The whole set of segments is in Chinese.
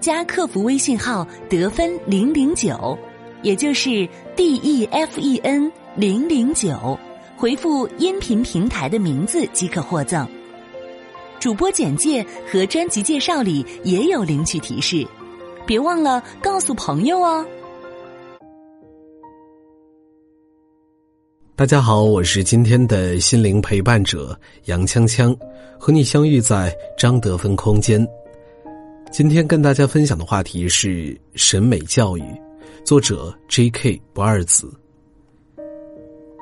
加客服微信号“得分零零九”，也就是 D E F E N 零零九，回复音频平台的名字即可获赠。主播简介和专辑介绍里也有领取提示。别忘了告诉朋友哦！大家好，我是今天的心灵陪伴者杨锵锵，和你相遇在张德芬空间。今天跟大家分享的话题是审美教育，作者 J.K. 不二子。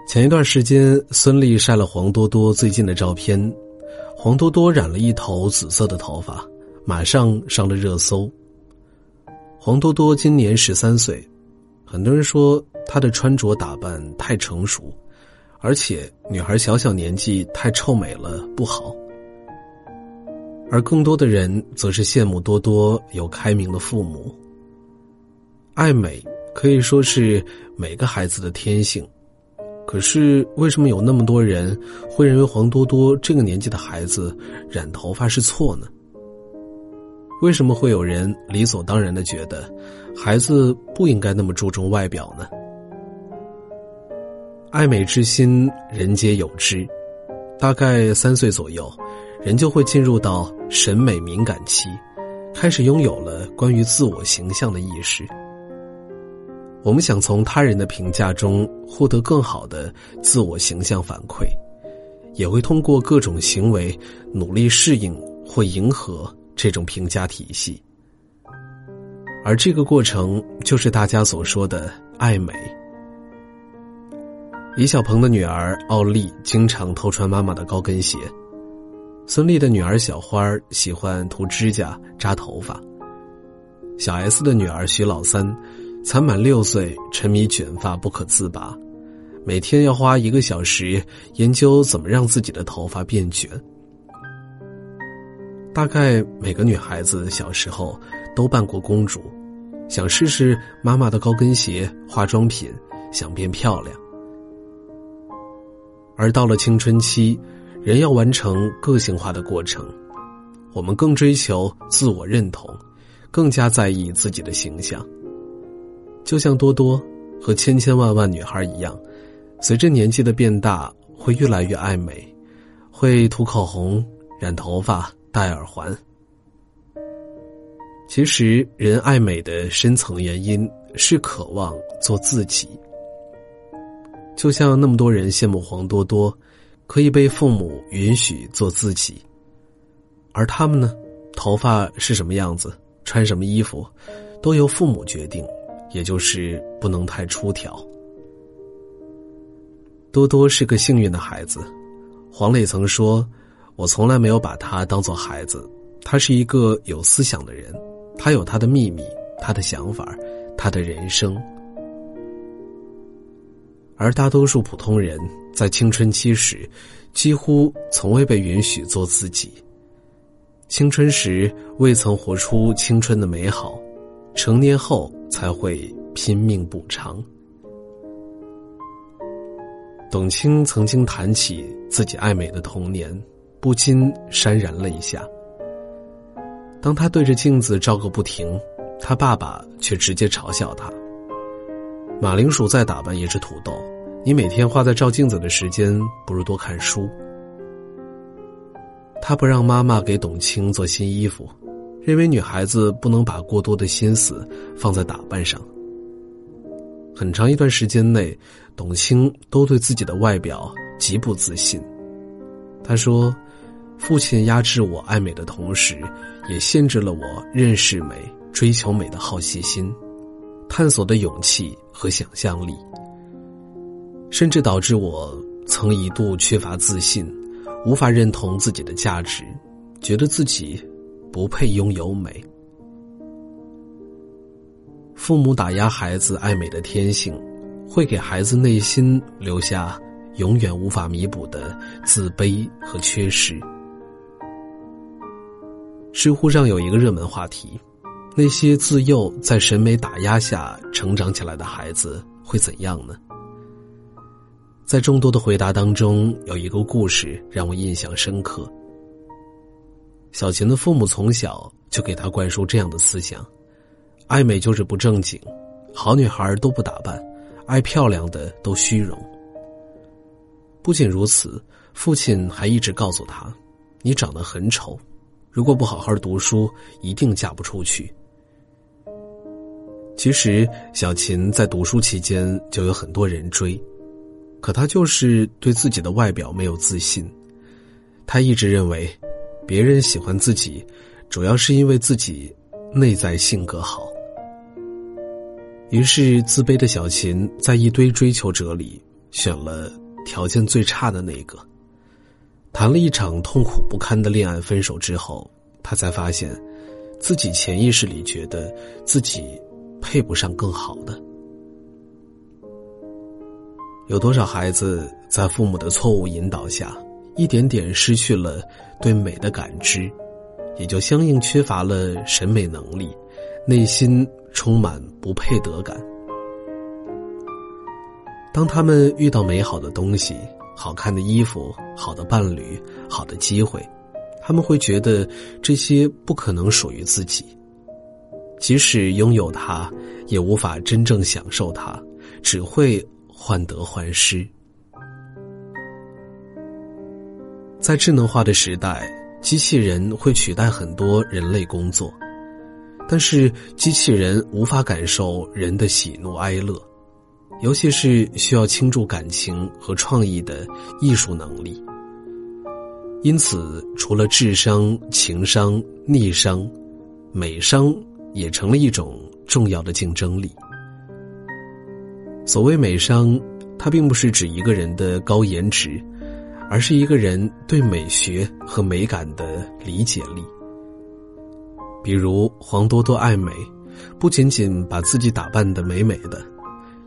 前一段时间，孙俪晒了黄多多最近的照片，黄多多染了一头紫色的头发，马上上了热搜。黄多多今年十三岁，很多人说她的穿着打扮太成熟，而且女孩小小年纪太臭美了不好。而更多的人则是羡慕多多有开明的父母。爱美可以说是每个孩子的天性，可是为什么有那么多人会认为黄多多这个年纪的孩子染头发是错呢？为什么会有人理所当然的觉得，孩子不应该那么注重外表呢？爱美之心，人皆有之。大概三岁左右，人就会进入到审美敏感期，开始拥有了关于自我形象的意识。我们想从他人的评价中获得更好的自我形象反馈，也会通过各种行为努力适应或迎合。这种评价体系，而这个过程就是大家所说的爱美。李小鹏的女儿奥莉经常偷穿妈妈的高跟鞋，孙俪的女儿小花喜欢涂指甲、扎头发，小 S 的女儿徐老三才满六岁，沉迷卷发不可自拔，每天要花一个小时研究怎么让自己的头发变卷。大概每个女孩子小时候都扮过公主，想试试妈妈的高跟鞋、化妆品，想变漂亮。而到了青春期，人要完成个性化的过程，我们更追求自我认同，更加在意自己的形象。就像多多和千千万万女孩一样，随着年纪的变大，会越来越爱美，会涂口红、染头发。戴耳环。其实，人爱美的深层原因是渴望做自己。就像那么多人羡慕黄多多，可以被父母允许做自己，而他们呢，头发是什么样子，穿什么衣服，都由父母决定，也就是不能太出挑。多多是个幸运的孩子，黄磊曾说。我从来没有把他当做孩子，他是一个有思想的人，他有他的秘密，他的想法，他的人生。而大多数普通人在青春期时，几乎从未被允许做自己。青春时未曾活出青春的美好，成年后才会拼命补偿。董卿曾经谈起自己爱美的童年。不禁潸然泪下。当他对着镜子照个不停，他爸爸却直接嘲笑他：“马铃薯再打扮也是土豆，你每天花在照镜子的时间，不如多看书。”他不让妈妈给董卿做新衣服，认为女孩子不能把过多的心思放在打扮上。很长一段时间内，董卿都对自己的外表极不自信。他说。父亲压制我爱美的同时，也限制了我认识美、追求美的好奇心、探索的勇气和想象力，甚至导致我曾一度缺乏自信，无法认同自己的价值，觉得自己不配拥有美。父母打压孩子爱美的天性，会给孩子内心留下永远无法弥补的自卑和缺失。知乎上有一个热门话题：那些自幼在审美打压下成长起来的孩子会怎样呢？在众多的回答当中，有一个故事让我印象深刻。小琴的父母从小就给她灌输这样的思想。爱美就是不正经，好女孩都不打扮，爱漂亮的都虚荣。不仅如此，父亲还一直告诉她：“你长得很丑，如果不好好读书，一定嫁不出去。”其实，小琴在读书期间就有很多人追，可她就是对自己的外表没有自信。她一直认为，别人喜欢自己，主要是因为自己内在性格好。于是，自卑的小琴在一堆追求者里选了条件最差的那个。谈了一场痛苦不堪的恋爱，分手之后，他才发现，自己潜意识里觉得自己配不上更好的。有多少孩子在父母的错误引导下，一点点失去了对美的感知，也就相应缺乏了审美能力，内心。充满不配得感。当他们遇到美好的东西、好看的衣服、好的伴侣、好的机会，他们会觉得这些不可能属于自己。即使拥有它，也无法真正享受它，只会患得患失。在智能化的时代，机器人会取代很多人类工作。但是机器人无法感受人的喜怒哀乐，尤其是需要倾注感情和创意的艺术能力。因此，除了智商、情商、逆商，美商也成了一种重要的竞争力。所谓美商，它并不是指一个人的高颜值，而是一个人对美学和美感的理解力。比如黄多多爱美，不仅仅把自己打扮的美美的，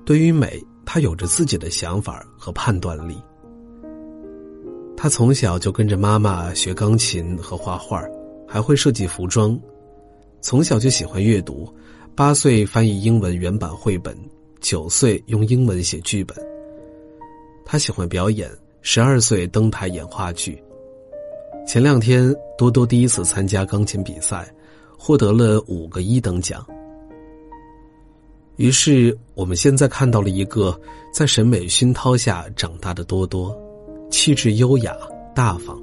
对于美，她有着自己的想法和判断力。她从小就跟着妈妈学钢琴和画画，还会设计服装。从小就喜欢阅读，八岁翻译英文原版绘本，九岁用英文写剧本。他喜欢表演，十二岁登台演话剧。前两天，多多第一次参加钢琴比赛。获得了五个一等奖。于是，我们现在看到了一个在审美熏陶下长大的多多，气质优雅大方。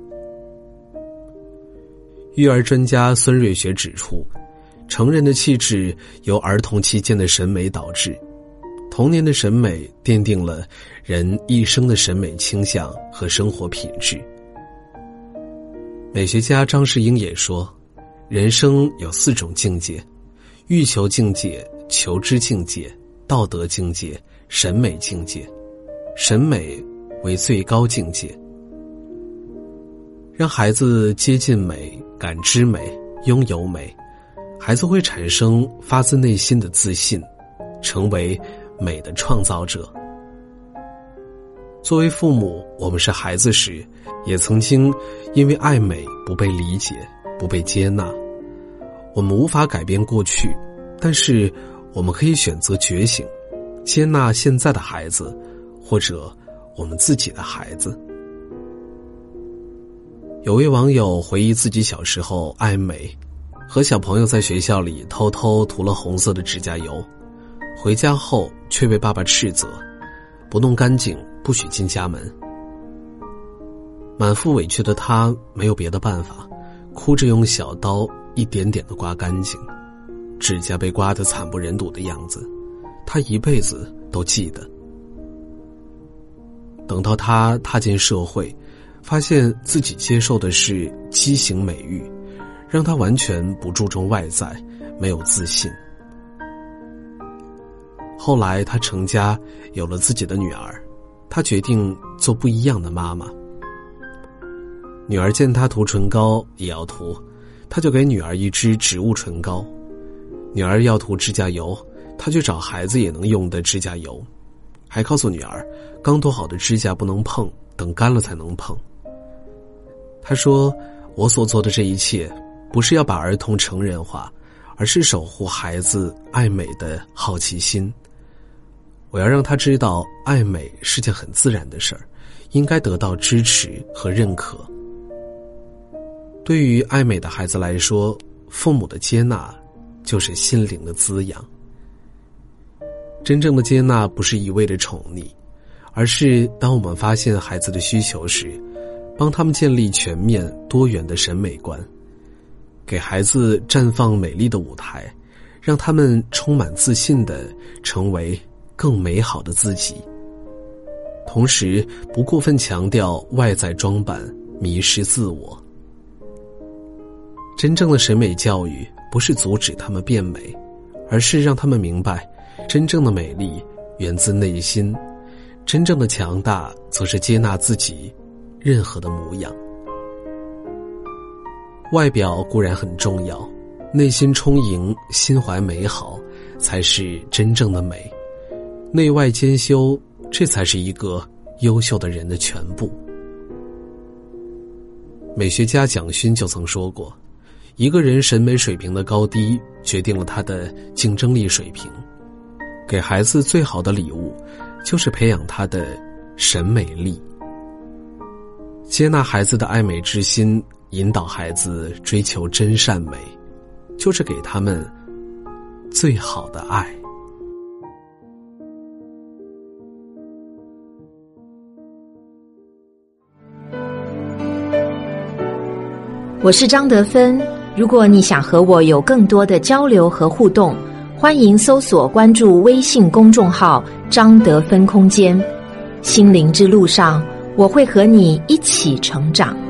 育儿专家孙瑞雪指出，成人的气质由儿童期间的审美导致，童年的审美奠定了人一生的审美倾向和生活品质。美学家张世英也说。人生有四种境界：欲求境界、求知境界、道德境界、审美境界。审美为最高境界。让孩子接近美、感知美、拥有美，孩子会产生发自内心的自信，成为美的创造者。作为父母，我们是孩子时，也曾经因为爱美不被理解。不被接纳，我们无法改变过去，但是我们可以选择觉醒，接纳现在的孩子，或者我们自己的孩子。有位网友回忆自己小时候爱美，和小朋友在学校里偷偷涂了红色的指甲油，回家后却被爸爸斥责，不弄干净不许进家门。满腹委屈的他没有别的办法。哭着用小刀一点点的刮干净，指甲被刮得惨不忍睹的样子，他一辈子都记得。等到他踏进社会，发现自己接受的是畸形美育，让他完全不注重外在，没有自信。后来他成家，有了自己的女儿，他决定做不一样的妈妈。女儿见他涂唇膏也要涂，他就给女儿一支植物唇膏；女儿要涂指甲油，他去找孩子也能用的指甲油，还告诉女儿，刚涂好的指甲不能碰，等干了才能碰。他说：“我所做的这一切，不是要把儿童成人化，而是守护孩子爱美的好奇心。我要让他知道，爱美是件很自然的事儿，应该得到支持和认可。对于爱美的孩子来说，父母的接纳，就是心灵的滋养。”真正的接纳不是一味的宠溺，而是当我们发现孩子的需求时，帮他们建立全面多元的审美观，给孩子绽放美丽的舞台，让他们充满自信的成为更美好的自己。同时，不过分强调外在装扮，迷失自我。真正的审美教育不是阻止他们变美，而是让他们明白。真正的美丽源自内心，真正的强大则是接纳自己任何的模样。外表固然很重要，内心充盈、心怀美好，才是真正的美。内外兼修，这才是一个优秀的人的全部。美学家蒋勋就曾说过：“一个人审美水平的高低，决定了他的竞争力水平。”给孩子最好的礼物，就是培养他的审美力。接纳孩子的爱美之心，引导孩子追求真善美，就是给他们最好的爱。我是张德芬，如果你想和我有更多的交流和互动。欢迎搜索关注微信公众号“张德芬空间”，心灵之路上，我会和你一起成长。